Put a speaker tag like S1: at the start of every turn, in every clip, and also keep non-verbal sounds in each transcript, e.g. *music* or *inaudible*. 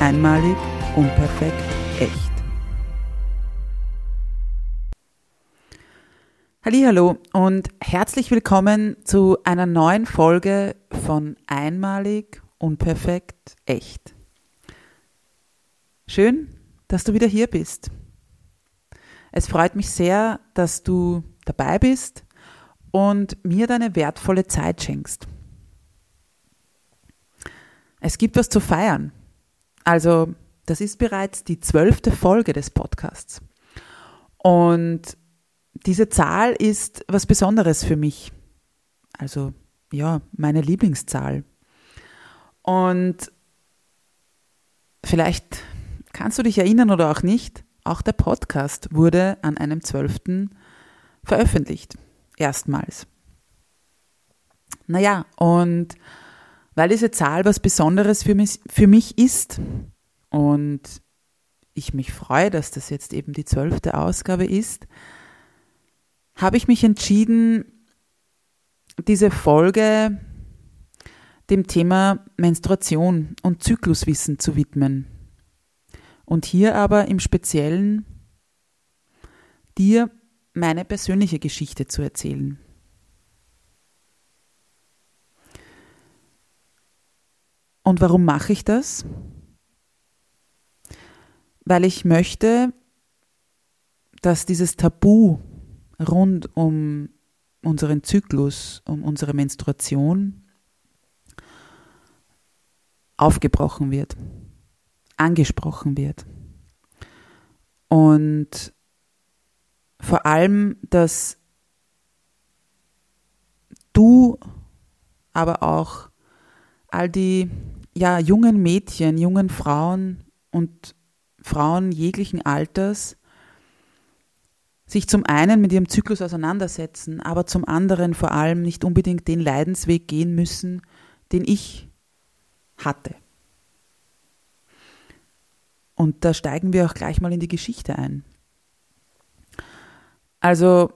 S1: Einmalig, unperfekt, echt. Hallo und herzlich willkommen zu einer neuen Folge von Einmalig, unperfekt, echt. Schön, dass du wieder hier bist. Es freut mich sehr, dass du dabei bist und mir deine wertvolle Zeit schenkst. Es gibt was zu feiern. Also, das ist bereits die zwölfte Folge des Podcasts. Und diese Zahl ist was Besonderes für mich. Also, ja, meine Lieblingszahl. Und vielleicht kannst du dich erinnern oder auch nicht, auch der Podcast wurde an einem 12. veröffentlicht. Erstmals. Naja, und weil diese Zahl was Besonderes für mich, für mich ist und ich mich freue, dass das jetzt eben die zwölfte Ausgabe ist, habe ich mich entschieden, diese Folge dem Thema Menstruation und Zykluswissen zu widmen. Und hier aber im Speziellen dir meine persönliche Geschichte zu erzählen. Und warum mache ich das? Weil ich möchte, dass dieses Tabu rund um unseren Zyklus, um unsere Menstruation aufgebrochen wird, angesprochen wird. Und vor allem, dass du, aber auch all die ja, jungen Mädchen, jungen Frauen und Frauen jeglichen Alters sich zum einen mit ihrem Zyklus auseinandersetzen, aber zum anderen vor allem nicht unbedingt den Leidensweg gehen müssen, den ich hatte. Und da steigen wir auch gleich mal in die Geschichte ein. Also,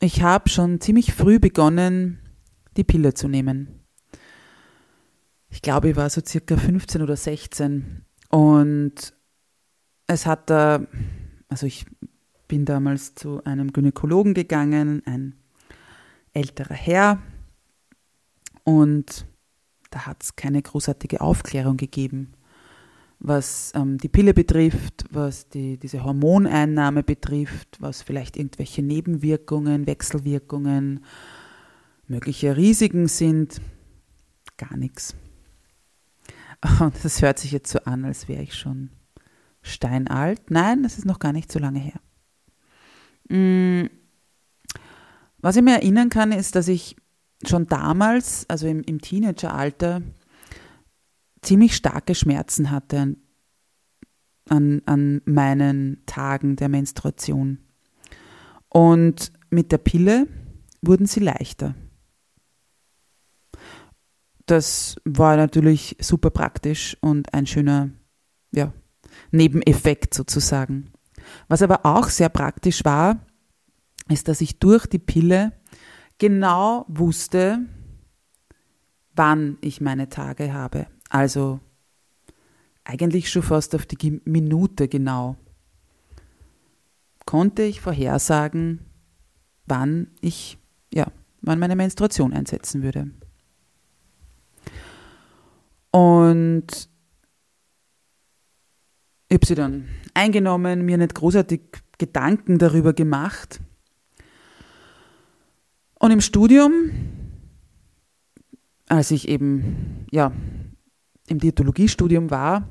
S1: ich habe schon ziemlich früh begonnen, die Pille zu nehmen ich glaube, ich war so circa 15 oder 16 und es hat da, also ich bin damals zu einem Gynäkologen gegangen, ein älterer Herr und da hat es keine großartige Aufklärung gegeben, was ähm, die Pille betrifft, was die, diese Hormoneinnahme betrifft, was vielleicht irgendwelche Nebenwirkungen, Wechselwirkungen, mögliche Risiken sind. Gar nichts. Und das hört sich jetzt so an, als wäre ich schon steinalt. Nein, das ist noch gar nicht so lange her. Mm. Was ich mir erinnern kann, ist, dass ich schon damals, also im, im Teenageralter, ziemlich starke Schmerzen hatte an, an meinen Tagen der Menstruation. Und mit der Pille wurden sie leichter. Das war natürlich super praktisch und ein schöner ja, Nebeneffekt sozusagen. Was aber auch sehr praktisch war, ist, dass ich durch die Pille genau wusste, wann ich meine Tage habe. Also eigentlich schon fast auf die Minute genau. Konnte ich vorhersagen, wann ich, ja, wann meine Menstruation einsetzen würde. Und ich habe sie dann eingenommen, mir nicht großartig Gedanken darüber gemacht. Und im Studium, als ich eben ja, im Diätologiestudium war,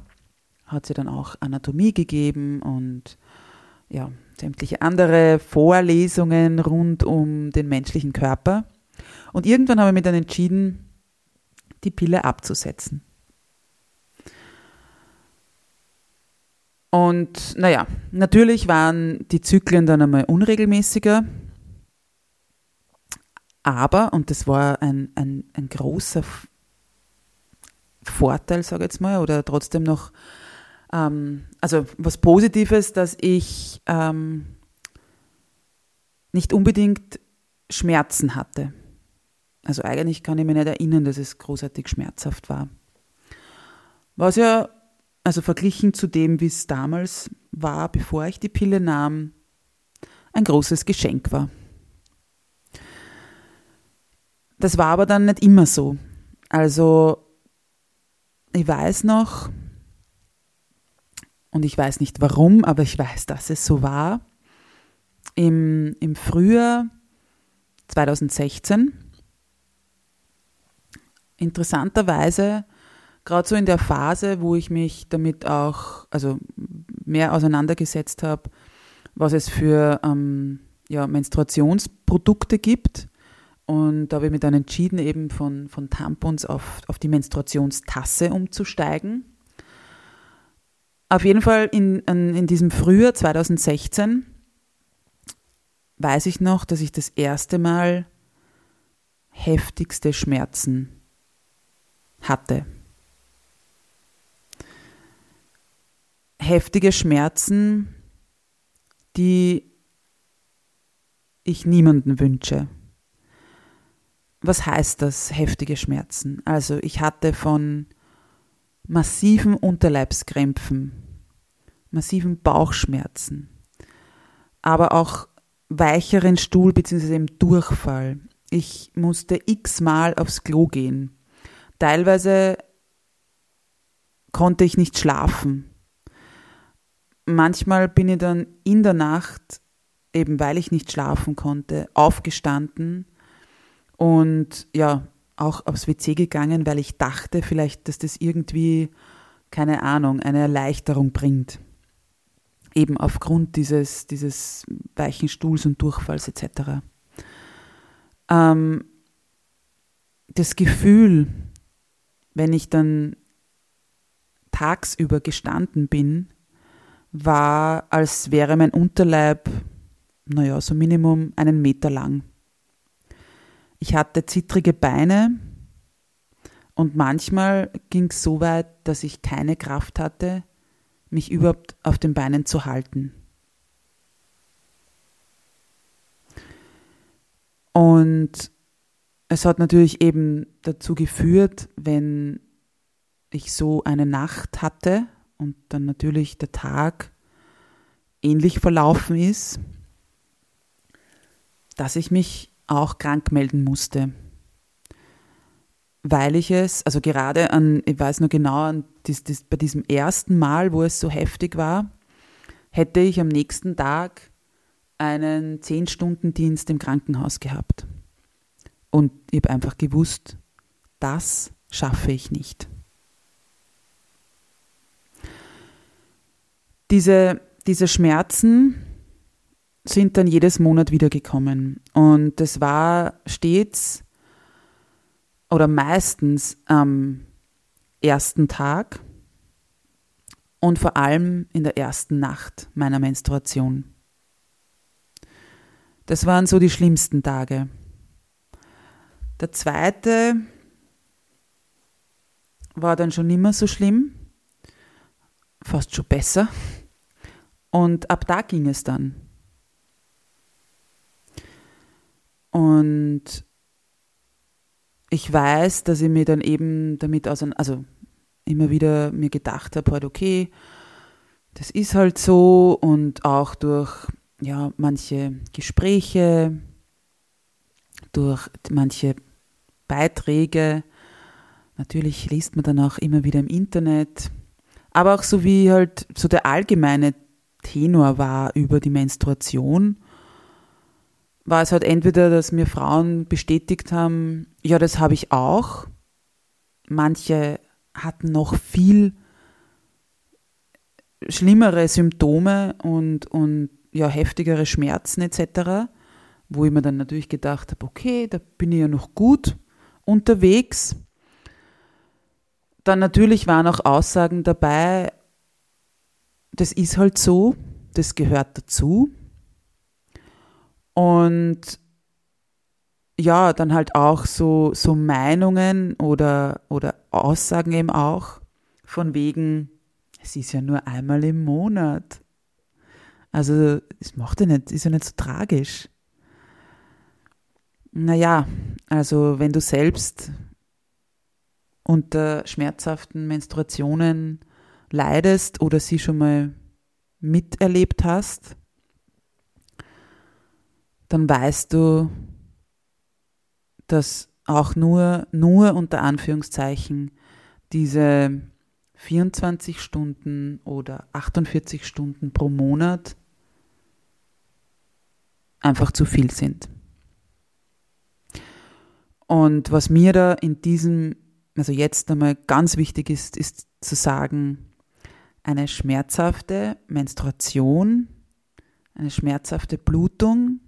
S1: hat sie dann auch Anatomie gegeben und ja, sämtliche andere Vorlesungen rund um den menschlichen Körper. Und irgendwann habe ich mich dann entschieden, die Pille abzusetzen. Und naja, natürlich waren die Zyklen dann einmal unregelmäßiger. Aber, und das war ein, ein, ein großer Vorteil, sage ich jetzt mal, oder trotzdem noch, ähm, also was Positives, dass ich ähm, nicht unbedingt Schmerzen hatte. Also eigentlich kann ich mich nicht erinnern, dass es großartig schmerzhaft war. Was ja also verglichen zu dem, wie es damals war, bevor ich die Pille nahm, ein großes Geschenk war. Das war aber dann nicht immer so. Also ich weiß noch, und ich weiß nicht warum, aber ich weiß, dass es so war, im, im Frühjahr 2016, interessanterweise gerade so in der Phase, wo ich mich damit auch, also mehr auseinandergesetzt habe, was es für ähm, ja, Menstruationsprodukte gibt. Und da habe ich mich dann entschieden, eben von, von Tampons auf, auf die Menstruationstasse umzusteigen. Auf jeden Fall in, in, in diesem Frühjahr 2016 weiß ich noch, dass ich das erste Mal heftigste Schmerzen hatte. Heftige Schmerzen, die ich niemanden wünsche. Was heißt das, heftige Schmerzen? Also ich hatte von massiven Unterleibskrämpfen, massiven Bauchschmerzen, aber auch weicheren Stuhl bzw. im Durchfall. Ich musste x-mal aufs Klo gehen. Teilweise konnte ich nicht schlafen manchmal bin ich dann in der Nacht, eben weil ich nicht schlafen konnte, aufgestanden und ja, auch aufs WC gegangen, weil ich dachte vielleicht, dass das irgendwie, keine Ahnung, eine Erleichterung bringt. Eben aufgrund dieses, dieses weichen Stuhls und Durchfalls etc. Ähm, das Gefühl, wenn ich dann tagsüber gestanden bin, war, als wäre mein Unterleib, naja, so Minimum einen Meter lang. Ich hatte zittrige Beine und manchmal ging es so weit, dass ich keine Kraft hatte, mich überhaupt auf den Beinen zu halten. Und es hat natürlich eben dazu geführt, wenn ich so eine Nacht hatte, und dann natürlich der Tag ähnlich verlaufen ist, dass ich mich auch krank melden musste. Weil ich es, also gerade an, ich weiß nur genau, an dies, dies, bei diesem ersten Mal, wo es so heftig war, hätte ich am nächsten Tag einen 10-Stunden-Dienst im Krankenhaus gehabt. Und ich habe einfach gewusst, das schaffe ich nicht. Diese, diese Schmerzen sind dann jedes Monat wiedergekommen. Und das war stets oder meistens am ersten Tag und vor allem in der ersten Nacht meiner Menstruation. Das waren so die schlimmsten Tage. Der zweite war dann schon immer so schlimm, fast schon besser. Und ab da ging es dann. Und ich weiß, dass ich mir dann eben damit auseinander, also immer wieder mir gedacht habe, halt okay, das ist halt so. Und auch durch ja, manche Gespräche, durch manche Beiträge, natürlich liest man dann auch immer wieder im Internet, Aber auch so wie halt so der allgemeine Tenor war über die Menstruation, war es halt entweder, dass mir Frauen bestätigt haben, ja, das habe ich auch. Manche hatten noch viel schlimmere Symptome und, und ja, heftigere Schmerzen etc., wo ich mir dann natürlich gedacht habe, okay, da bin ich ja noch gut unterwegs. Dann natürlich waren auch Aussagen dabei, das ist halt so, das gehört dazu. Und ja, dann halt auch so, so Meinungen oder, oder Aussagen eben auch von wegen, es ist ja nur einmal im Monat. Also, es macht ja nicht, ist ja nicht so tragisch. Naja, also wenn du selbst unter schmerzhaften Menstruationen leidest oder sie schon mal miterlebt hast, dann weißt du, dass auch nur, nur unter Anführungszeichen diese 24 Stunden oder 48 Stunden pro Monat einfach zu viel sind. Und was mir da in diesem, also jetzt einmal ganz wichtig ist, ist zu sagen, eine schmerzhafte Menstruation, eine schmerzhafte Blutung,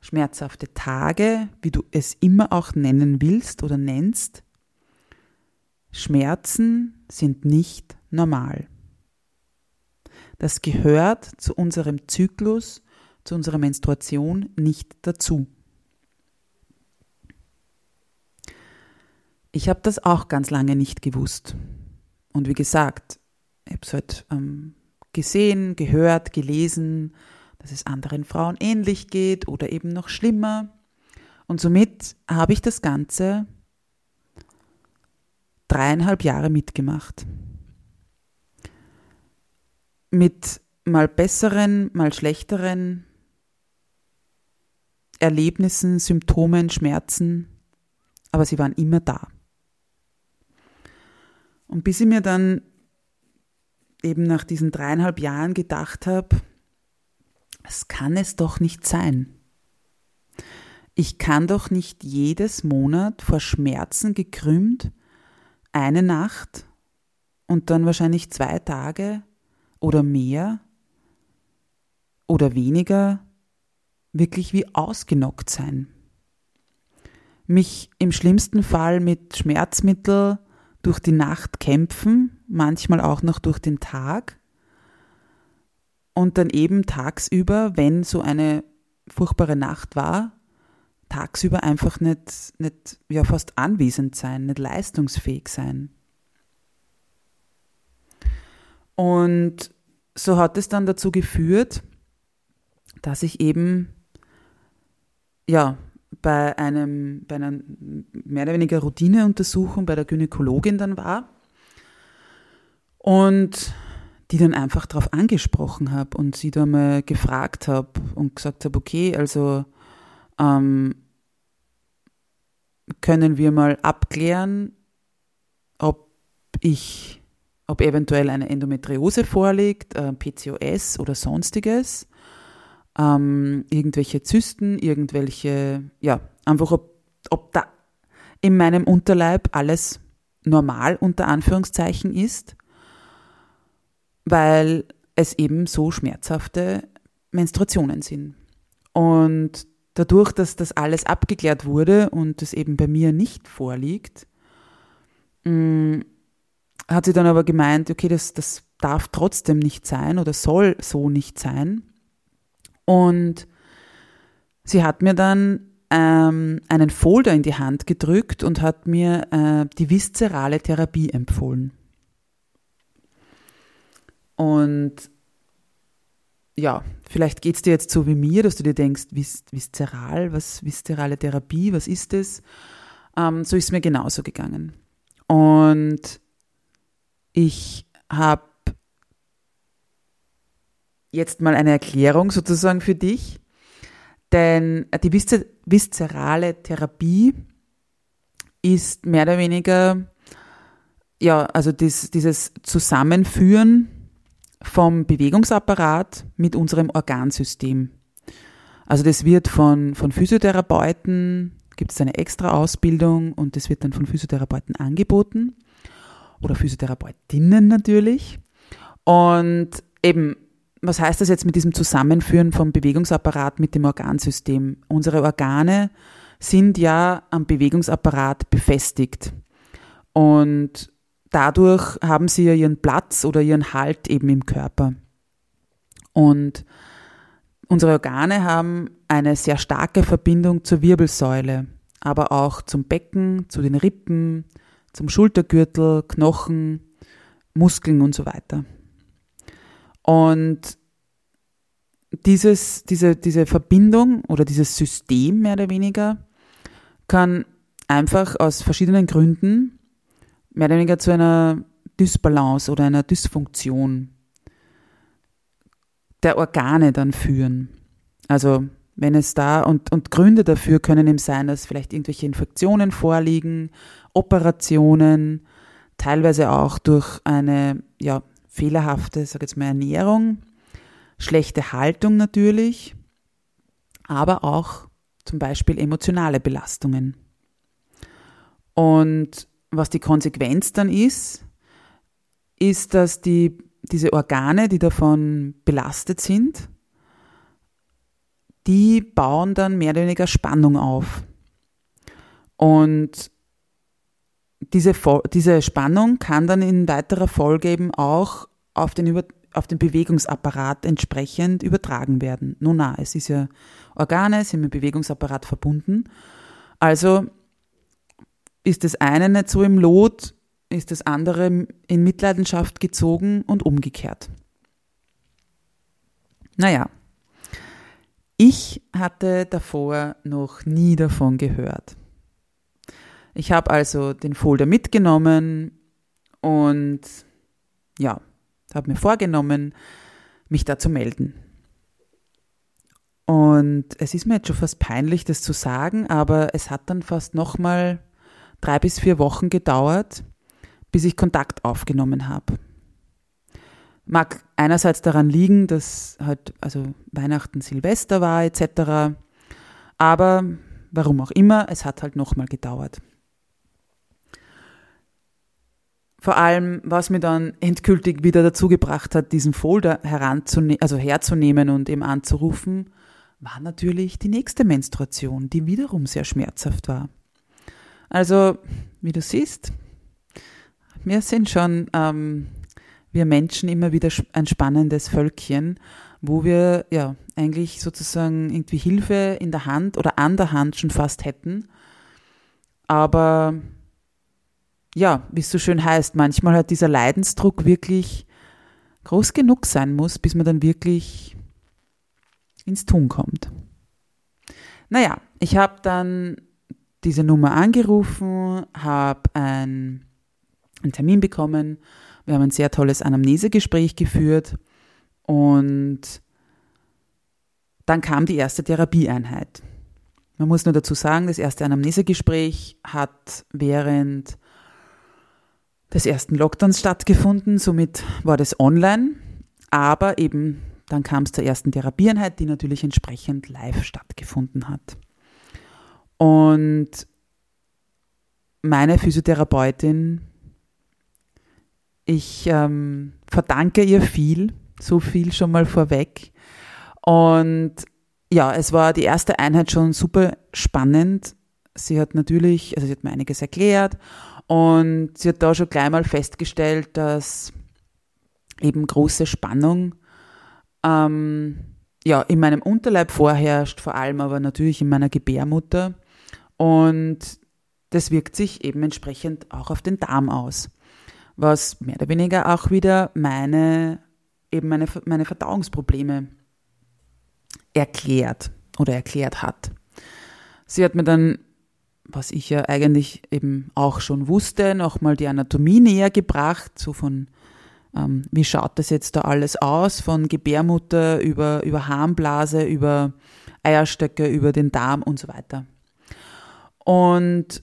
S1: schmerzhafte Tage, wie du es immer auch nennen willst oder nennst, Schmerzen sind nicht normal. Das gehört zu unserem Zyklus, zu unserer Menstruation nicht dazu. Ich habe das auch ganz lange nicht gewusst. Und wie gesagt, ich habe es halt ähm, gesehen, gehört, gelesen, dass es anderen Frauen ähnlich geht oder eben noch schlimmer. Und somit habe ich das Ganze dreieinhalb Jahre mitgemacht. Mit mal besseren, mal schlechteren Erlebnissen, Symptomen, Schmerzen, aber sie waren immer da. Und bis ich mir dann eben nach diesen dreieinhalb Jahren gedacht habe, es kann es doch nicht sein. Ich kann doch nicht jedes Monat vor Schmerzen gekrümmt eine Nacht und dann wahrscheinlich zwei Tage oder mehr oder weniger wirklich wie ausgenockt sein. Mich im schlimmsten Fall mit Schmerzmittel durch die Nacht kämpfen, manchmal auch noch durch den Tag und dann eben tagsüber, wenn so eine furchtbare Nacht war, tagsüber einfach nicht, nicht ja, fast anwesend sein, nicht leistungsfähig sein. Und so hat es dann dazu geführt, dass ich eben ja bei einem bei einer mehr oder weniger Routineuntersuchung bei der Gynäkologin dann war und die dann einfach darauf angesprochen habe und sie da mal gefragt habe und gesagt habe, okay, also ähm, können wir mal abklären, ob ich, ob eventuell eine Endometriose vorliegt, äh, PCOS oder sonstiges, ähm, irgendwelche Zysten, irgendwelche, ja, einfach ob, ob da in meinem Unterleib alles normal unter Anführungszeichen ist, weil es eben so schmerzhafte Menstruationen sind. Und dadurch, dass das alles abgeklärt wurde und das eben bei mir nicht vorliegt, mm, hat sie dann aber gemeint, okay, das, das darf trotzdem nicht sein oder soll so nicht sein. Und sie hat mir dann ähm, einen Folder in die Hand gedrückt und hat mir äh, die viszerale Therapie empfohlen. Und ja, vielleicht geht es dir jetzt so wie mir, dass du dir denkst, vis viszeral, was viszerale Therapie, was ist das? Ähm, so ist es mir genauso gegangen. Und ich habe jetzt mal eine Erklärung sozusagen für dich, denn die vis viszerale Therapie ist mehr oder weniger ja, also dies, dieses Zusammenführen vom Bewegungsapparat mit unserem Organsystem. Also das wird von, von Physiotherapeuten, gibt es eine extra Ausbildung und das wird dann von Physiotherapeuten angeboten oder Physiotherapeutinnen natürlich. Und eben, was heißt das jetzt mit diesem Zusammenführen vom Bewegungsapparat mit dem Organsystem? Unsere Organe sind ja am Bewegungsapparat befestigt. Und dadurch haben sie ja ihren Platz oder ihren Halt eben im Körper. Und unsere Organe haben eine sehr starke Verbindung zur Wirbelsäule, aber auch zum Becken, zu den Rippen, zum Schultergürtel, Knochen, Muskeln und so weiter. Und dieses, diese, diese Verbindung oder dieses System mehr oder weniger kann einfach aus verschiedenen Gründen mehr oder weniger zu einer Dysbalance oder einer Dysfunktion der Organe dann führen. Also wenn es da und, und Gründe dafür können eben sein, dass vielleicht irgendwelche Infektionen vorliegen, Operationen, teilweise auch durch eine ja, fehlerhafte, sag jetzt mal, Ernährung, schlechte Haltung natürlich, aber auch zum Beispiel emotionale Belastungen. Und was die Konsequenz dann ist, ist, dass die, diese Organe, die davon belastet sind, die bauen dann mehr oder weniger Spannung auf. Und diese, diese Spannung kann dann in weiterer Folge eben auch auf den, Über, auf den Bewegungsapparat entsprechend übertragen werden. Nun na, es ist ja Organe, sind mit Bewegungsapparat verbunden. Also ist das eine nicht so im Lot, ist das andere in Mitleidenschaft gezogen und umgekehrt. Naja, ich hatte davor noch nie davon gehört. Ich habe also den Folder mitgenommen und ja, habe mir vorgenommen, mich da zu melden. Und es ist mir jetzt schon fast peinlich, das zu sagen, aber es hat dann fast nochmal drei bis vier Wochen gedauert, bis ich Kontakt aufgenommen habe. Mag einerseits daran liegen, dass halt also Weihnachten, Silvester war etc. Aber warum auch immer, es hat halt nochmal gedauert. Vor allem, was mir dann endgültig wieder dazu gebracht hat, diesen Folder heranzunehmen, also herzunehmen und eben anzurufen, war natürlich die nächste Menstruation, die wiederum sehr schmerzhaft war. Also, wie du siehst, wir sind schon, ähm, wir Menschen, immer wieder ein spannendes Völkchen, wo wir ja eigentlich sozusagen irgendwie Hilfe in der Hand oder an der Hand schon fast hätten. Aber ja, wie es so schön heißt, manchmal hat dieser Leidensdruck wirklich groß genug sein muss, bis man dann wirklich ins Tun kommt. Naja, ich habe dann diese Nummer angerufen, habe ein, einen Termin bekommen. Wir haben ein sehr tolles Anamnesegespräch geführt und dann kam die erste Therapieeinheit. Man muss nur dazu sagen, das erste Anamnesegespräch hat während des ersten Lockdowns stattgefunden, somit war das online, aber eben dann kam es zur ersten Therapieeinheit, die natürlich entsprechend live stattgefunden hat. Und meine Physiotherapeutin, ich ähm, verdanke ihr viel, so viel schon mal vorweg. Und ja, es war die erste Einheit schon super spannend. Sie hat natürlich, also sie hat mir einiges erklärt und sie hat da schon gleich mal festgestellt, dass eben große Spannung ähm, ja, in meinem Unterleib vorherrscht, vor allem aber natürlich in meiner Gebärmutter. Und das wirkt sich eben entsprechend auch auf den Darm aus, was mehr oder weniger auch wieder meine, eben meine, meine Verdauungsprobleme erklärt oder erklärt hat. Sie hat mir dann, was ich ja eigentlich eben auch schon wusste, nochmal die Anatomie näher gebracht, so von ähm, wie schaut das jetzt da alles aus, von Gebärmutter über, über Harnblase, über Eierstöcke, über den Darm und so weiter. Und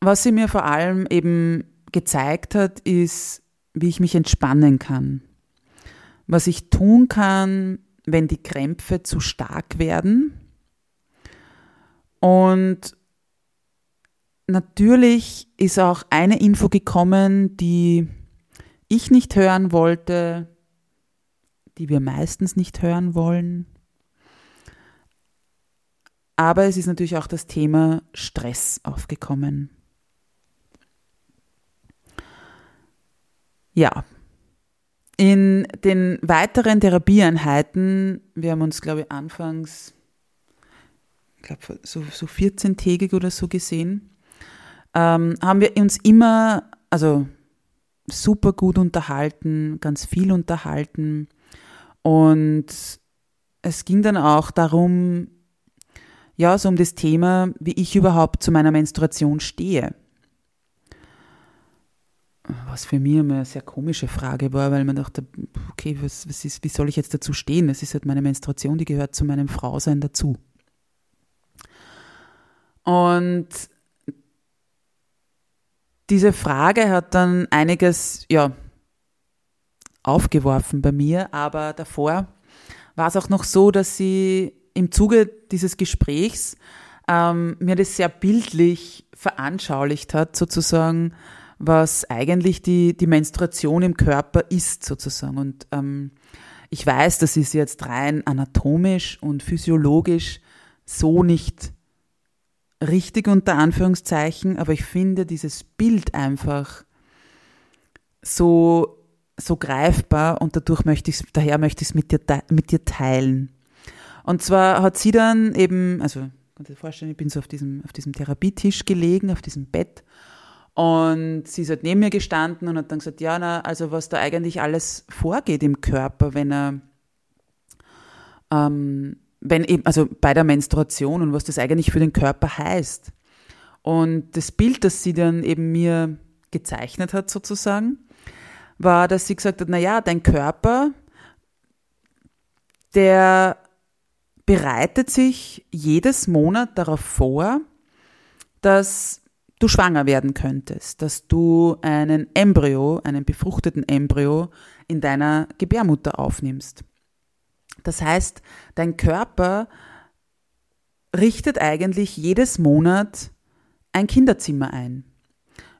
S1: was sie mir vor allem eben gezeigt hat, ist, wie ich mich entspannen kann. Was ich tun kann, wenn die Krämpfe zu stark werden. Und natürlich ist auch eine Info gekommen, die ich nicht hören wollte, die wir meistens nicht hören wollen. Aber es ist natürlich auch das Thema Stress aufgekommen. Ja, in den weiteren Therapieeinheiten, wir haben uns, glaube ich, anfangs, ich glaube, so, so 14-tägig oder so gesehen, ähm, haben wir uns immer, also super gut unterhalten, ganz viel unterhalten. Und es ging dann auch darum, ja, so um das Thema, wie ich überhaupt zu meiner Menstruation stehe. Was für mich immer eine sehr komische Frage war, weil man dachte, okay, was, was ist, wie soll ich jetzt dazu stehen? Es ist halt meine Menstruation, die gehört zu meinem Frausein dazu. Und diese Frage hat dann einiges, ja, aufgeworfen bei mir, aber davor war es auch noch so, dass sie im Zuge dieses Gesprächs ähm, mir das sehr bildlich veranschaulicht hat, sozusagen, was eigentlich die, die Menstruation im Körper ist, sozusagen. Und ähm, ich weiß, das ist jetzt rein anatomisch und physiologisch so nicht richtig unter Anführungszeichen, aber ich finde dieses Bild einfach so, so greifbar und dadurch möchte ich daher möchte ich es mit dir, mit dir teilen. Und zwar hat sie dann eben, also kannst du dir vorstellen, ich bin so auf diesem, auf diesem Therapietisch gelegen, auf diesem Bett. Und sie ist halt neben mir gestanden und hat dann gesagt, ja, na, also was da eigentlich alles vorgeht im Körper, wenn er, ähm, wenn eben, also bei der Menstruation und was das eigentlich für den Körper heißt. Und das Bild, das sie dann eben mir gezeichnet hat sozusagen, war, dass sie gesagt hat, na ja, dein Körper, der bereitet sich jedes Monat darauf vor, dass du schwanger werden könntest, dass du einen Embryo, einen befruchteten Embryo in deiner Gebärmutter aufnimmst. Das heißt, dein Körper richtet eigentlich jedes Monat ein Kinderzimmer ein.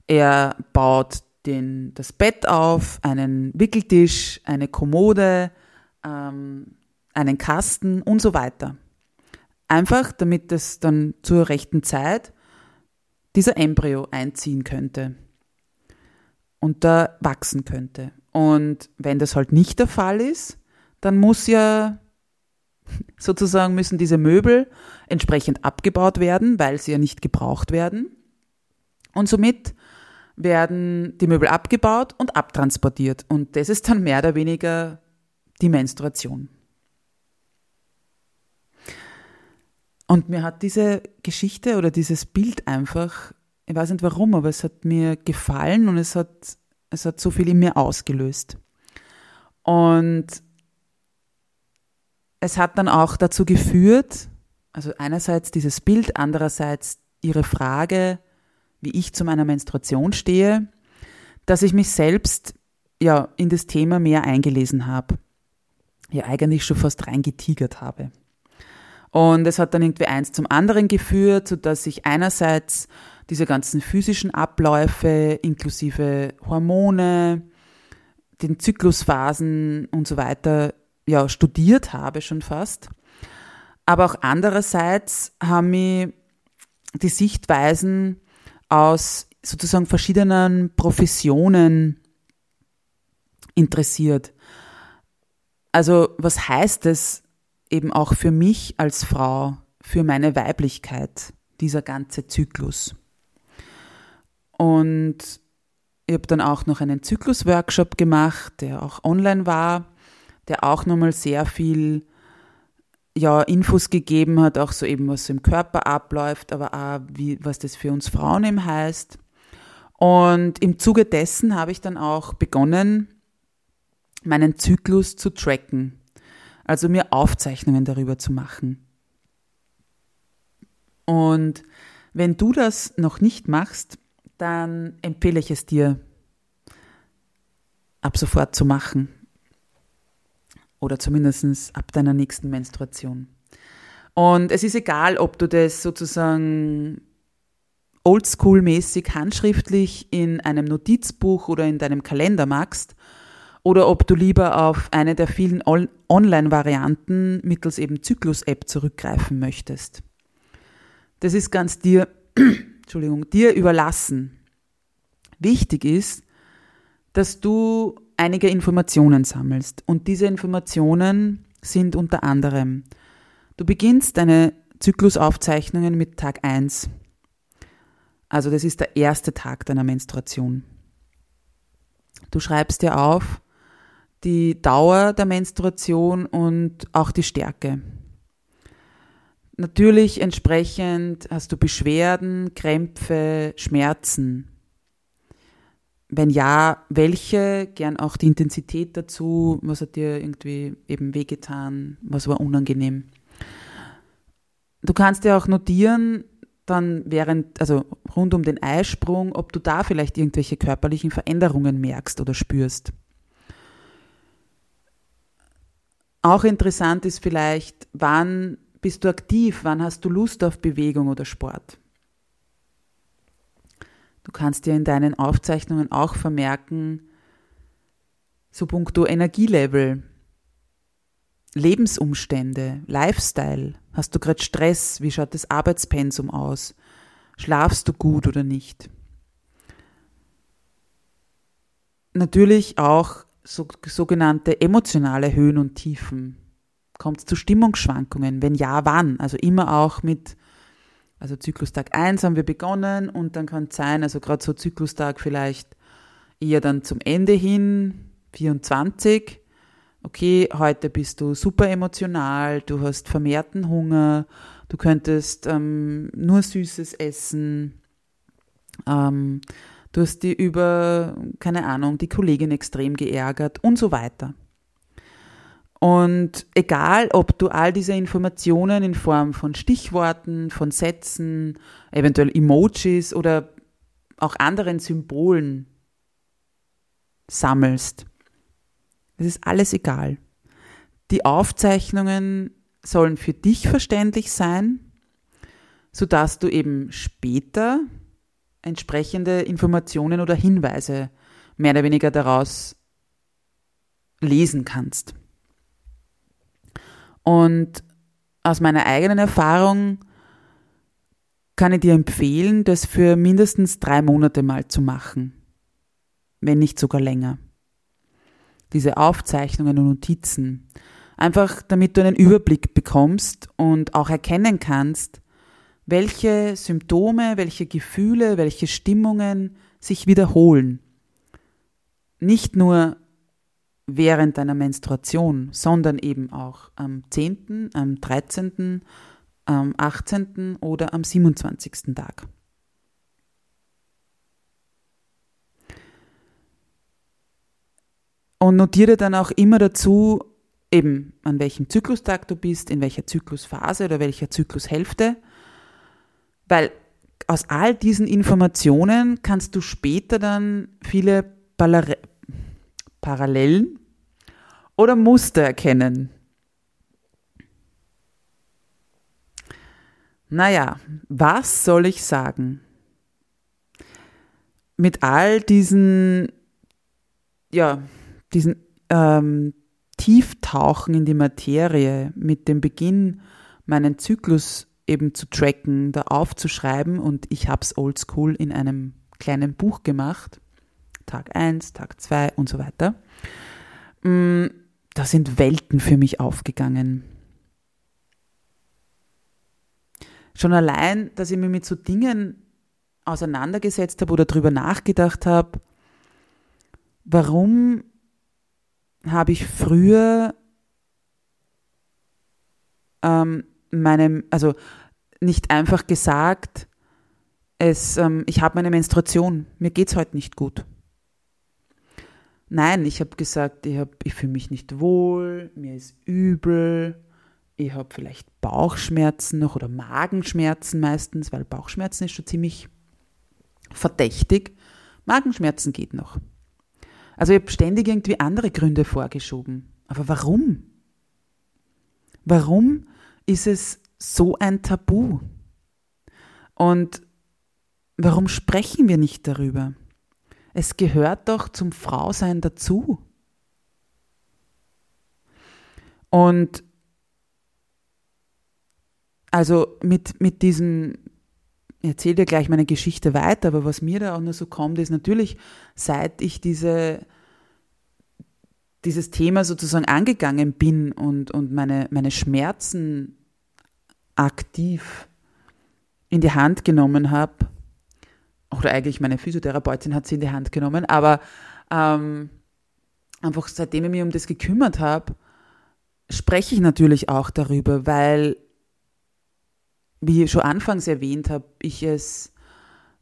S1: Er baut den, das Bett auf, einen Wickeltisch, eine Kommode, ähm, einen Kasten und so weiter. Einfach, damit es dann zur rechten Zeit dieser Embryo einziehen könnte und da wachsen könnte. Und wenn das halt nicht der Fall ist, dann muss ja sozusagen müssen diese Möbel entsprechend abgebaut werden, weil sie ja nicht gebraucht werden. Und somit werden die Möbel abgebaut und abtransportiert. Und das ist dann mehr oder weniger die Menstruation. Und mir hat diese Geschichte oder dieses Bild einfach, ich weiß nicht warum, aber es hat mir gefallen und es hat, es hat so viel in mir ausgelöst. Und es hat dann auch dazu geführt, also einerseits dieses Bild, andererseits ihre Frage, wie ich zu meiner Menstruation stehe, dass ich mich selbst ja in das Thema mehr eingelesen habe. Ja, eigentlich schon fast reingetigert habe. Und es hat dann irgendwie eins zum anderen geführt, so dass ich einerseits diese ganzen physischen Abläufe inklusive Hormone, den Zyklusphasen und so weiter ja studiert habe schon fast. Aber auch andererseits haben mich die Sichtweisen aus sozusagen verschiedenen Professionen interessiert. Also was heißt es, eben auch für mich als Frau, für meine Weiblichkeit, dieser ganze Zyklus. Und ich habe dann auch noch einen Zyklus-Workshop gemacht, der auch online war, der auch nochmal sehr viel ja, Infos gegeben hat, auch so eben, was im Körper abläuft, aber auch, wie, was das für uns Frauen eben heißt. Und im Zuge dessen habe ich dann auch begonnen, meinen Zyklus zu tracken also mir Aufzeichnungen darüber zu machen. Und wenn du das noch nicht machst, dann empfehle ich es dir, ab sofort zu machen. Oder zumindest ab deiner nächsten Menstruation. Und es ist egal, ob du das sozusagen oldschool-mäßig handschriftlich in einem Notizbuch oder in deinem Kalender magst oder ob du lieber auf eine der vielen Online-Varianten mittels eben Zyklus-App zurückgreifen möchtest. Das ist ganz dir, *clears throat* Entschuldigung, dir überlassen. Wichtig ist, dass du einige Informationen sammelst. Und diese Informationen sind unter anderem, du beginnst deine Zyklusaufzeichnungen mit Tag 1. Also das ist der erste Tag deiner Menstruation. Du schreibst dir auf die Dauer der Menstruation und auch die Stärke. Natürlich entsprechend hast du Beschwerden, Krämpfe, Schmerzen. Wenn ja, welche? Gern auch die Intensität dazu. Was hat dir irgendwie eben wehgetan? Was war unangenehm? Du kannst dir auch notieren, dann während, also rund um den Eisprung, ob du da vielleicht irgendwelche körperlichen Veränderungen merkst oder spürst. Auch interessant ist vielleicht, wann bist du aktiv? Wann hast du Lust auf Bewegung oder Sport? Du kannst dir in deinen Aufzeichnungen auch vermerken, so puncto Energielevel, Lebensumstände, Lifestyle. Hast du gerade Stress? Wie schaut das Arbeitspensum aus? Schlafst du gut oder nicht? Natürlich auch so, sogenannte emotionale Höhen und Tiefen. Kommt es zu Stimmungsschwankungen? Wenn ja, wann? Also immer auch mit, also Zyklustag 1 haben wir begonnen und dann kann es sein, also gerade so Zyklustag vielleicht eher dann zum Ende hin, 24. Okay, heute bist du super emotional, du hast vermehrten Hunger, du könntest ähm, nur Süßes essen, ähm, du hast dir über, keine Ahnung, die Kollegin extrem geärgert und so weiter. Und egal, ob du all diese Informationen in Form von Stichworten, von Sätzen, eventuell Emojis oder auch anderen Symbolen sammelst, es ist alles egal. Die Aufzeichnungen sollen für dich verständlich sein, sodass du eben später entsprechende Informationen oder Hinweise mehr oder weniger daraus lesen kannst. Und aus meiner eigenen Erfahrung kann ich dir empfehlen, das für mindestens drei Monate mal zu machen, wenn nicht sogar länger. Diese Aufzeichnungen und Notizen. Einfach damit du einen Überblick bekommst und auch erkennen kannst, welche Symptome, welche Gefühle, welche Stimmungen sich wiederholen. Nicht nur während deiner Menstruation, sondern eben auch am 10., am 13., am 18. oder am 27. Tag. Und notiere dann auch immer dazu, eben an welchem Zyklustag du bist, in welcher Zyklusphase oder welcher Zyklushälfte, weil aus all diesen Informationen kannst du später dann viele Parallelen oder Muster erkennen. Naja, was soll ich sagen? Mit all diesen, ja, diesen ähm, Tieftauchen in die Materie, mit dem Beginn meinen Zyklus eben zu tracken, da aufzuschreiben und ich habe es oldschool in einem kleinen Buch gemacht, Tag 1, Tag 2 und so weiter. Mm, da sind Welten für mich aufgegangen. Schon allein, dass ich mich mit so Dingen auseinandergesetzt habe oder darüber nachgedacht habe, warum habe ich früher ähm, meinem, also nicht einfach gesagt, es, ähm, ich habe meine Menstruation, mir geht es heute nicht gut. Nein, ich habe gesagt, ich, ich fühle mich nicht wohl, mir ist übel, ich habe vielleicht Bauchschmerzen noch oder Magenschmerzen meistens, weil Bauchschmerzen ist schon ziemlich verdächtig, Magenschmerzen geht noch. Also ich habe ständig irgendwie andere Gründe vorgeschoben. Aber warum? Warum ist es so ein Tabu? Und warum sprechen wir nicht darüber? Es gehört doch zum Frausein dazu. Und also mit, mit diesem, ich erzähle dir gleich meine Geschichte weiter, aber was mir da auch nur so kommt, ist natürlich, seit ich diese, dieses Thema sozusagen angegangen bin und, und meine, meine Schmerzen aktiv in die Hand genommen habe, oder eigentlich meine Physiotherapeutin hat sie in die Hand genommen, aber ähm, einfach seitdem ich mich um das gekümmert habe, spreche ich natürlich auch darüber, weil wie ich schon anfangs erwähnt habe, ich es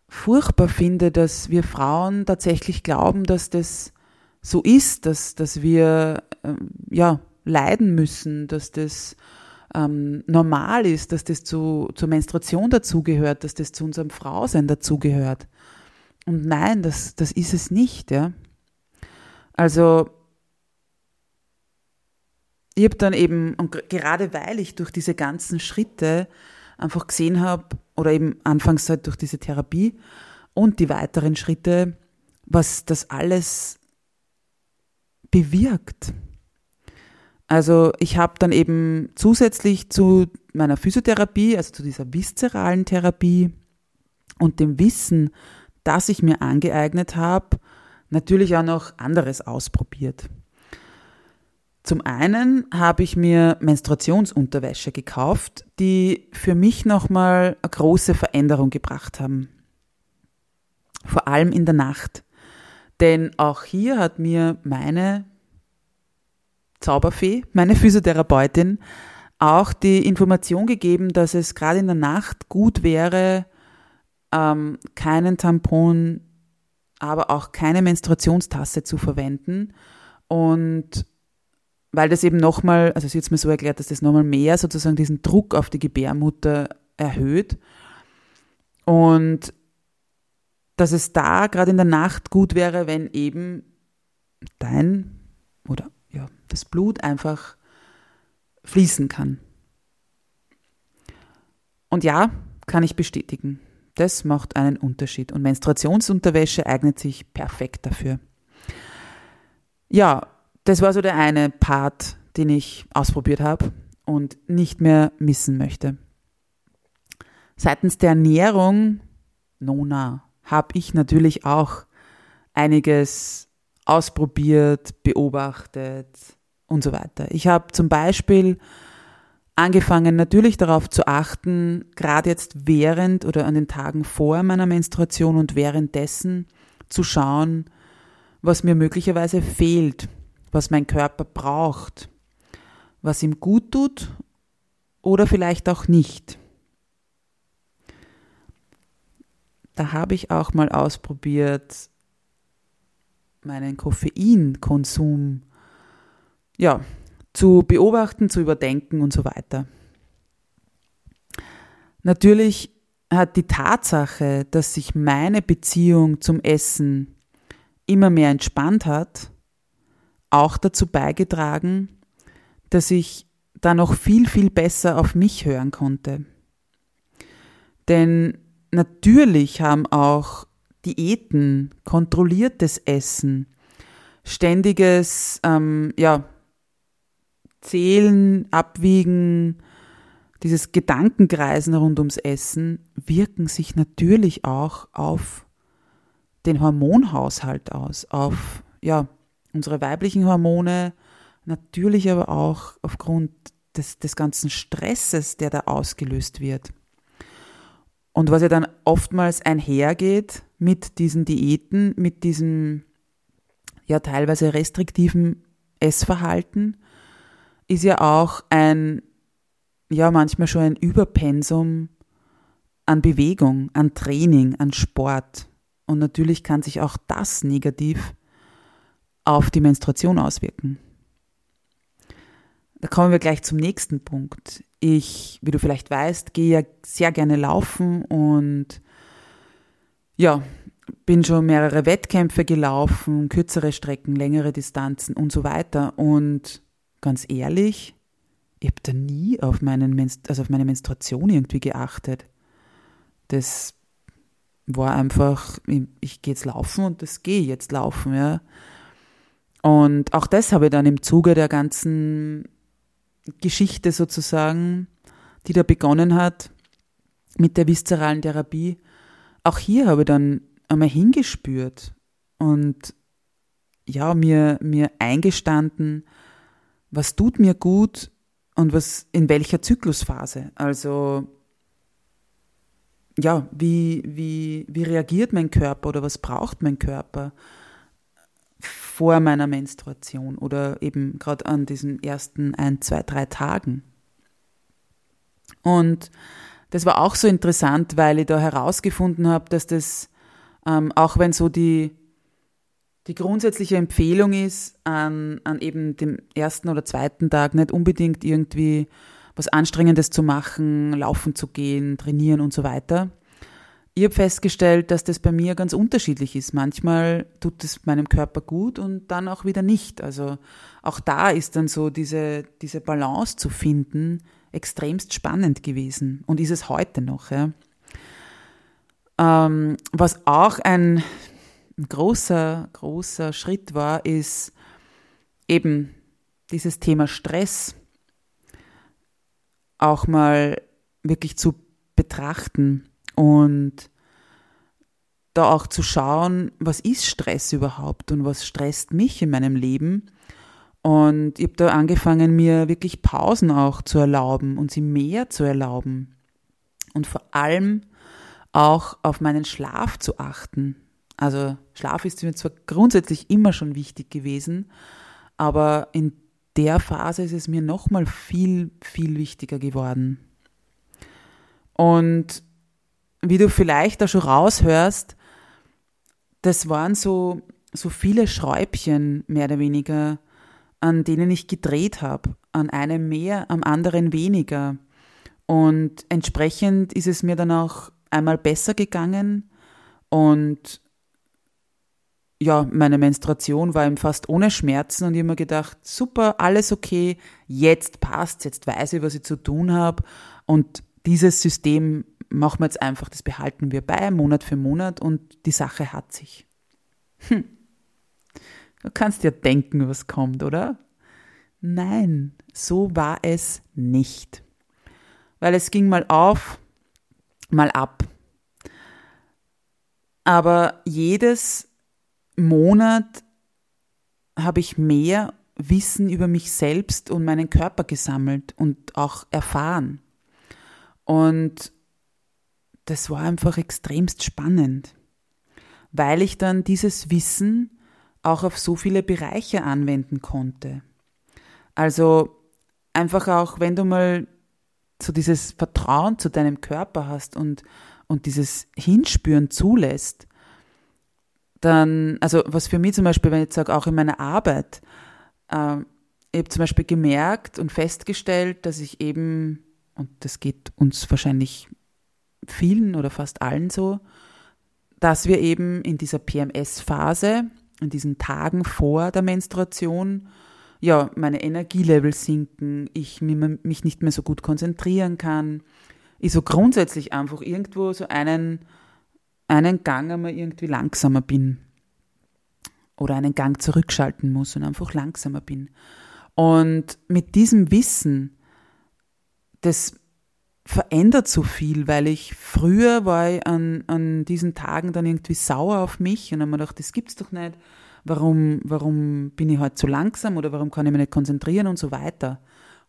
S1: furchtbar finde, dass wir Frauen tatsächlich glauben, dass das so ist, dass, dass wir äh, ja, leiden müssen, dass das ähm, normal ist, dass das zu, zur Menstruation dazugehört, dass das zu unserem Frausein dazugehört. Und nein, das, das ist es nicht. Ja. Also ich habe dann eben, und gerade weil ich durch diese ganzen Schritte einfach gesehen habe, oder eben anfangs halt durch diese Therapie und die weiteren Schritte, was das alles bewirkt. Also ich habe dann eben zusätzlich zu meiner Physiotherapie, also zu dieser viszeralen Therapie und dem Wissen, das ich mir angeeignet habe, natürlich auch noch anderes ausprobiert. Zum einen habe ich mir Menstruationsunterwäsche gekauft, die für mich nochmal eine große Veränderung gebracht haben. Vor allem in der Nacht. Denn auch hier hat mir meine Zauberfee, meine Physiotherapeutin, auch die Information gegeben, dass es gerade in der Nacht gut wäre, ähm, keinen Tampon, aber auch keine Menstruationstasse zu verwenden und weil das eben nochmal, also sie hat es mir so erklärt, dass das nochmal mehr sozusagen diesen Druck auf die Gebärmutter erhöht. Und dass es da gerade in der Nacht gut wäre, wenn eben dein oder ja, das Blut einfach fließen kann. Und ja, kann ich bestätigen. Das macht einen Unterschied. Und Menstruationsunterwäsche eignet sich perfekt dafür. Ja, das war so der eine Part, den ich ausprobiert habe und nicht mehr missen möchte. Seitens der Ernährung, Nona, habe ich natürlich auch einiges ausprobiert, beobachtet und so weiter. Ich habe zum Beispiel angefangen natürlich darauf zu achten, gerade jetzt während oder an den Tagen vor meiner Menstruation und währenddessen zu schauen, was mir möglicherweise fehlt was mein Körper braucht, was ihm gut tut oder vielleicht auch nicht. Da habe ich auch mal ausprobiert, meinen Koffeinkonsum ja, zu beobachten, zu überdenken und so weiter. Natürlich hat die Tatsache, dass sich meine Beziehung zum Essen immer mehr entspannt hat, auch dazu beigetragen, dass ich da noch viel, viel besser auf mich hören konnte. Denn natürlich haben auch Diäten, kontrolliertes Essen, ständiges ähm, ja, Zählen, Abwiegen, dieses Gedankenkreisen rund ums Essen wirken sich natürlich auch auf den Hormonhaushalt aus, auf ja, unsere weiblichen Hormone, natürlich aber auch aufgrund des, des ganzen Stresses, der da ausgelöst wird. Und was ja dann oftmals einhergeht mit diesen Diäten, mit diesem ja teilweise restriktiven Essverhalten, ist ja auch ein, ja manchmal schon ein Überpensum an Bewegung, an Training, an Sport. Und natürlich kann sich auch das negativ auf die Menstruation auswirken. Da kommen wir gleich zum nächsten Punkt. Ich, wie du vielleicht weißt, gehe ja sehr gerne laufen und ja, bin schon mehrere Wettkämpfe gelaufen, kürzere Strecken, längere Distanzen und so weiter. Und ganz ehrlich, ich habe da nie auf, meinen also auf meine Menstruation irgendwie geachtet. Das war einfach, ich, ich gehe jetzt laufen und das gehe jetzt laufen, ja. Und auch das habe ich dann im Zuge der ganzen Geschichte sozusagen, die da begonnen hat mit der viszeralen Therapie, auch hier habe ich dann einmal hingespürt und ja, mir, mir eingestanden, was tut mir gut und was in welcher Zyklusphase. Also ja, wie, wie, wie reagiert mein Körper oder was braucht mein Körper vor meiner Menstruation oder eben gerade an diesen ersten ein, zwei, drei Tagen. Und das war auch so interessant, weil ich da herausgefunden habe, dass das, ähm, auch wenn so die, die grundsätzliche Empfehlung ist, an, an eben dem ersten oder zweiten Tag nicht unbedingt irgendwie was Anstrengendes zu machen, laufen zu gehen, trainieren und so weiter. Ich habe festgestellt, dass das bei mir ganz unterschiedlich ist. Manchmal tut es meinem Körper gut und dann auch wieder nicht. Also auch da ist dann so diese, diese Balance zu finden extremst spannend gewesen und ist es heute noch. Ja. Ähm, was auch ein großer, großer Schritt war, ist eben dieses Thema Stress auch mal wirklich zu betrachten und da auch zu schauen, was ist Stress überhaupt und was stresst mich in meinem Leben. Und ich habe da angefangen, mir wirklich Pausen auch zu erlauben und sie mehr zu erlauben. Und vor allem auch auf meinen Schlaf zu achten. Also Schlaf ist mir zwar grundsätzlich immer schon wichtig gewesen, aber in der Phase ist es mir nochmal viel, viel wichtiger geworden. Und wie du vielleicht da schon raushörst, das waren so, so viele Schräubchen, mehr oder weniger, an denen ich gedreht habe. An einem mehr, am anderen weniger. Und entsprechend ist es mir dann auch einmal besser gegangen und ja, meine Menstruation war eben fast ohne Schmerzen und ich habe mir gedacht, super, alles okay, jetzt passt, jetzt weiß ich, was ich zu tun habe und dieses System machen wir jetzt einfach, das behalten wir bei, Monat für Monat und die Sache hat sich. Hm. Du kannst ja denken, was kommt, oder? Nein, so war es nicht. Weil es ging mal auf, mal ab. Aber jedes Monat habe ich mehr Wissen über mich selbst und meinen Körper gesammelt und auch erfahren. Und das war einfach extremst spannend, weil ich dann dieses Wissen auch auf so viele Bereiche anwenden konnte. Also einfach auch, wenn du mal so dieses Vertrauen zu deinem Körper hast und, und dieses Hinspüren zulässt, dann, also was für mich zum Beispiel, wenn ich sage, auch in meiner Arbeit, äh, ich habe zum Beispiel gemerkt und festgestellt, dass ich eben, und das geht uns wahrscheinlich vielen oder fast allen so, dass wir eben in dieser PMS-Phase, in diesen Tagen vor der Menstruation, ja, meine Energielevel sinken, ich mich nicht mehr so gut konzentrieren kann, ich so grundsätzlich einfach irgendwo so einen, einen Gang einmal irgendwie langsamer bin oder einen Gang zurückschalten muss und einfach langsamer bin. Und mit diesem Wissen, das verändert so viel, weil ich früher war ich an, an diesen Tagen dann irgendwie sauer auf mich und habe mir gedacht, das gibt's doch nicht. Warum, warum bin ich heute so langsam oder warum kann ich mich nicht konzentrieren und so weiter.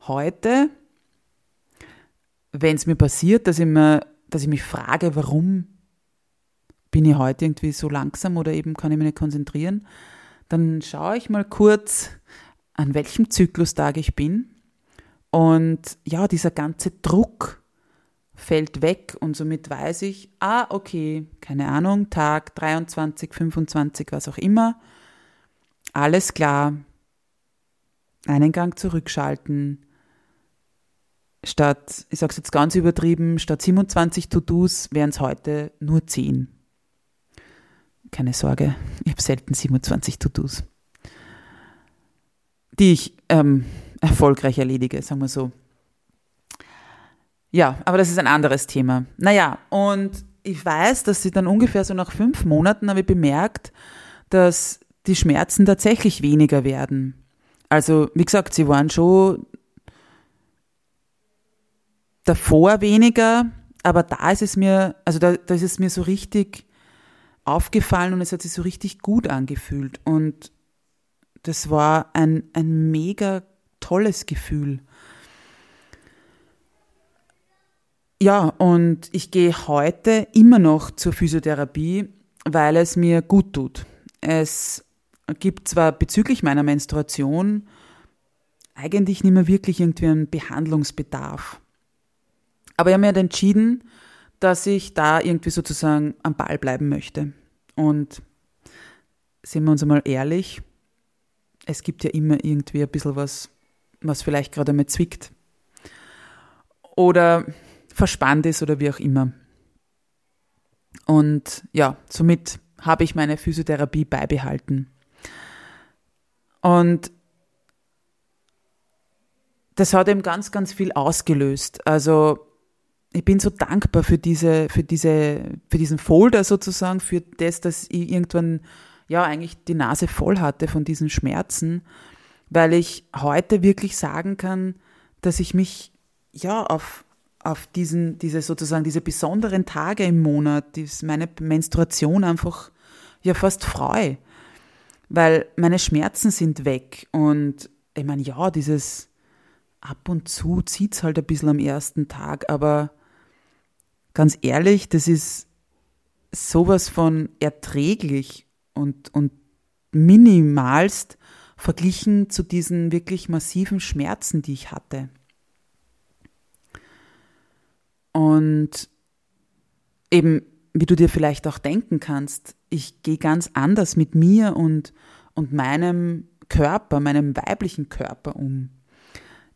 S1: Heute, wenn es mir passiert, dass ich, mir, dass ich mich frage, warum bin ich heute irgendwie so langsam oder eben kann ich mich nicht konzentrieren, dann schaue ich mal kurz, an welchem Zyklustag ich bin. Und ja, dieser ganze Druck, fällt weg und somit weiß ich, ah, okay, keine Ahnung, Tag 23, 25, was auch immer, alles klar, einen Gang zurückschalten, statt, ich sage es jetzt ganz übertrieben, statt 27 To-Dos wären es heute nur 10. keine Sorge, ich habe selten 27 To-Dos, die ich ähm, erfolgreich erledige, sagen wir so. Ja, aber das ist ein anderes Thema. Naja, und ich weiß, dass sie dann ungefähr so nach fünf Monaten habe ich bemerkt, dass die Schmerzen tatsächlich weniger werden. Also, wie gesagt, sie waren schon davor weniger, aber da ist es mir, also da, da ist es mir so richtig aufgefallen und es hat sich so richtig gut angefühlt. Und das war ein, ein mega tolles Gefühl. Ja, und ich gehe heute immer noch zur Physiotherapie, weil es mir gut tut. Es gibt zwar bezüglich meiner Menstruation eigentlich nicht mehr wirklich irgendwie einen Behandlungsbedarf. Aber ich habe mir halt entschieden, dass ich da irgendwie sozusagen am Ball bleiben möchte. Und sind wir uns einmal ehrlich, es gibt ja immer irgendwie ein bisschen was, was vielleicht gerade einmal zwickt. Oder verspannt ist oder wie auch immer. Und ja, somit habe ich meine Physiotherapie beibehalten. Und das hat eben ganz, ganz viel ausgelöst. Also ich bin so dankbar für diese, für diese, für diesen Folder sozusagen, für das, dass ich irgendwann ja eigentlich die Nase voll hatte von diesen Schmerzen, weil ich heute wirklich sagen kann, dass ich mich ja auf auf diesen, diese sozusagen diese besonderen Tage im Monat, die meine Menstruation einfach ja fast freue. Weil meine Schmerzen sind weg und ich meine, ja, dieses ab und zu zieht es halt ein bisschen am ersten Tag, aber ganz ehrlich, das ist sowas von erträglich und, und minimalst verglichen zu diesen wirklich massiven Schmerzen, die ich hatte. Und eben, wie du dir vielleicht auch denken kannst, ich gehe ganz anders mit mir und, und meinem Körper, meinem weiblichen Körper um.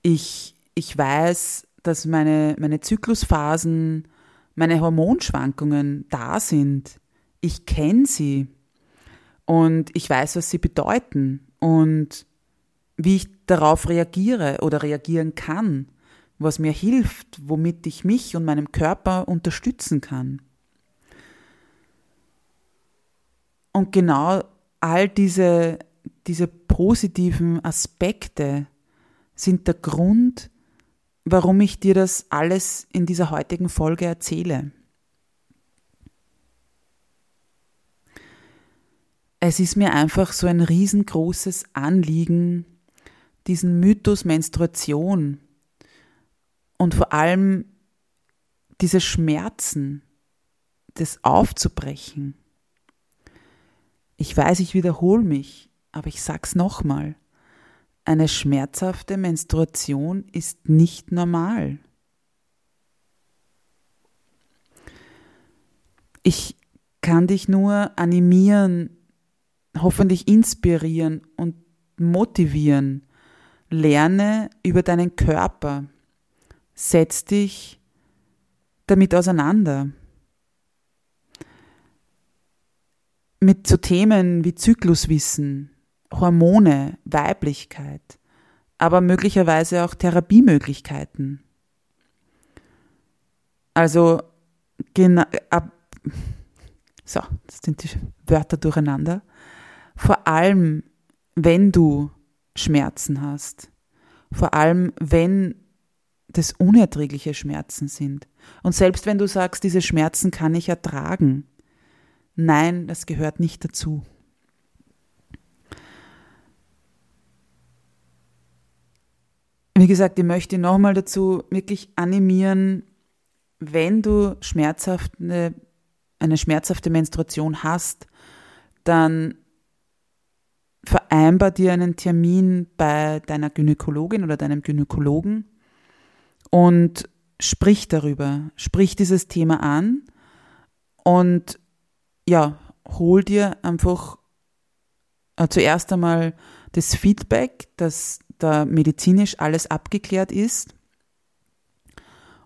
S1: Ich, ich weiß, dass meine, meine Zyklusphasen, meine Hormonschwankungen da sind. Ich kenne sie und ich weiß, was sie bedeuten und wie ich darauf reagiere oder reagieren kann was mir hilft, womit ich mich und meinem Körper unterstützen kann. Und genau all diese, diese positiven Aspekte sind der Grund, warum ich dir das alles in dieser heutigen Folge erzähle. Es ist mir einfach so ein riesengroßes Anliegen, diesen Mythos Menstruation und vor allem diese Schmerzen, das aufzubrechen. Ich weiß, ich wiederhole mich, aber ich sag's nochmal. Eine schmerzhafte Menstruation ist nicht normal. Ich kann dich nur animieren, hoffentlich inspirieren und motivieren. Lerne über deinen Körper, setz dich damit auseinander. Mit so Themen wie Zykluswissen, Hormone, Weiblichkeit, aber möglicherweise auch Therapiemöglichkeiten. Also, ab, so, das sind die Wörter durcheinander. Vor allem, wenn du Schmerzen hast, vor allem, wenn das unerträgliche Schmerzen sind. Und selbst wenn du sagst, diese Schmerzen kann ich ertragen, nein, das gehört nicht dazu. Wie gesagt, ich möchte nochmal dazu wirklich animieren, wenn du schmerzhafte, eine schmerzhafte Menstruation hast, dann vereinbar dir einen Termin bei deiner Gynäkologin oder deinem Gynäkologen und sprich darüber, sprich dieses Thema an und ja, hol dir einfach äh, zuerst einmal das Feedback, dass da medizinisch alles abgeklärt ist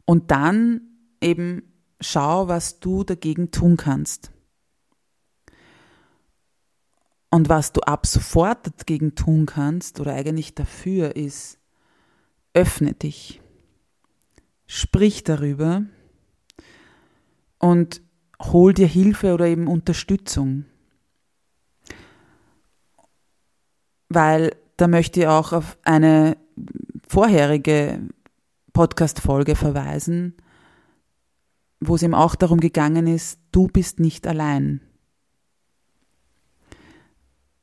S1: und dann eben schau, was du dagegen tun kannst. Und was du ab sofort dagegen tun kannst oder eigentlich dafür ist, öffne dich, sprich darüber und hol dir Hilfe oder eben Unterstützung. Weil da möchte ich auch auf eine vorherige Podcast-Folge verweisen, wo es eben auch darum gegangen ist, du bist nicht allein.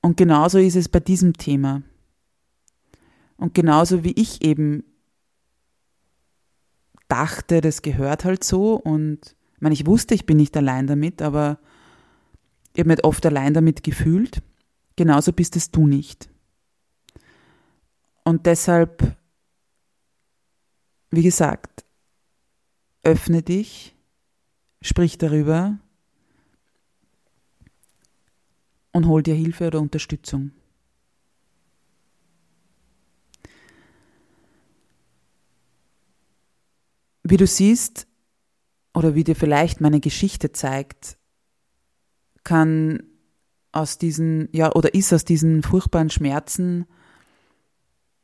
S1: Und genauso ist es bei diesem Thema. Und genauso wie ich eben dachte, das gehört halt so und ich meine, ich wusste, ich bin nicht allein damit, aber ich habe mich oft allein damit gefühlt. Genauso bist es du nicht. Und deshalb, wie gesagt, öffne dich, sprich darüber und hol dir Hilfe oder Unterstützung. Wie du siehst, oder wie dir vielleicht meine Geschichte zeigt, kann aus diesen, ja, oder ist aus diesen furchtbaren Schmerzen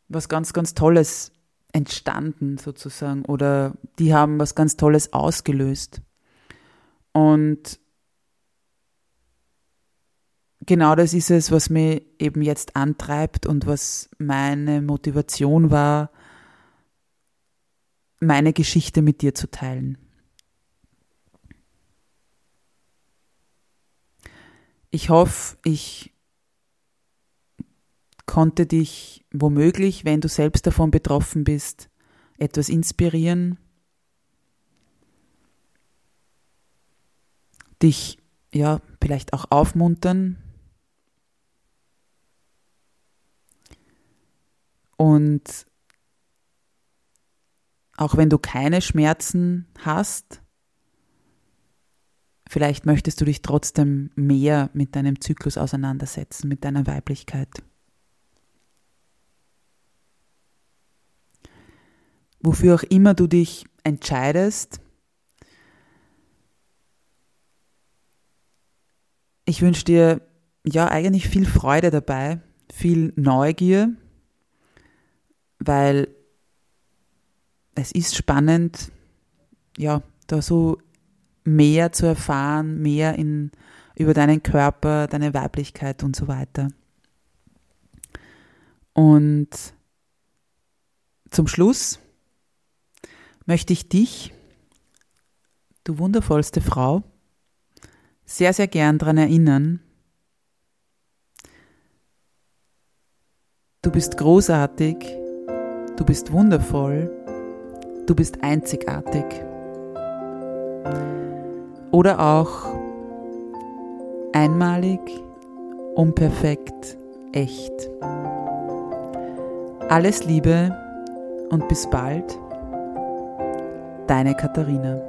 S1: was ganz, ganz Tolles entstanden sozusagen oder die haben was ganz Tolles ausgelöst. Und genau das ist es, was mich eben jetzt antreibt und was meine Motivation war, meine Geschichte mit dir zu teilen. Ich hoffe, ich konnte dich womöglich, wenn du selbst davon betroffen bist, etwas inspirieren, dich ja vielleicht auch aufmuntern und auch wenn du keine Schmerzen hast, vielleicht möchtest du dich trotzdem mehr mit deinem Zyklus auseinandersetzen, mit deiner Weiblichkeit. wofür auch immer du dich entscheidest. Ich wünsche dir ja eigentlich viel Freude dabei, viel Neugier, weil es ist spannend, ja, da so mehr zu erfahren, mehr in, über deinen Körper, deine Weiblichkeit und so weiter. Und zum Schluss möchte ich dich, du wundervollste Frau, sehr, sehr gern daran erinnern, du bist großartig, du bist wundervoll, du bist einzigartig. Oder auch einmalig, unperfekt, echt. Alles Liebe und bis bald deine Katharina.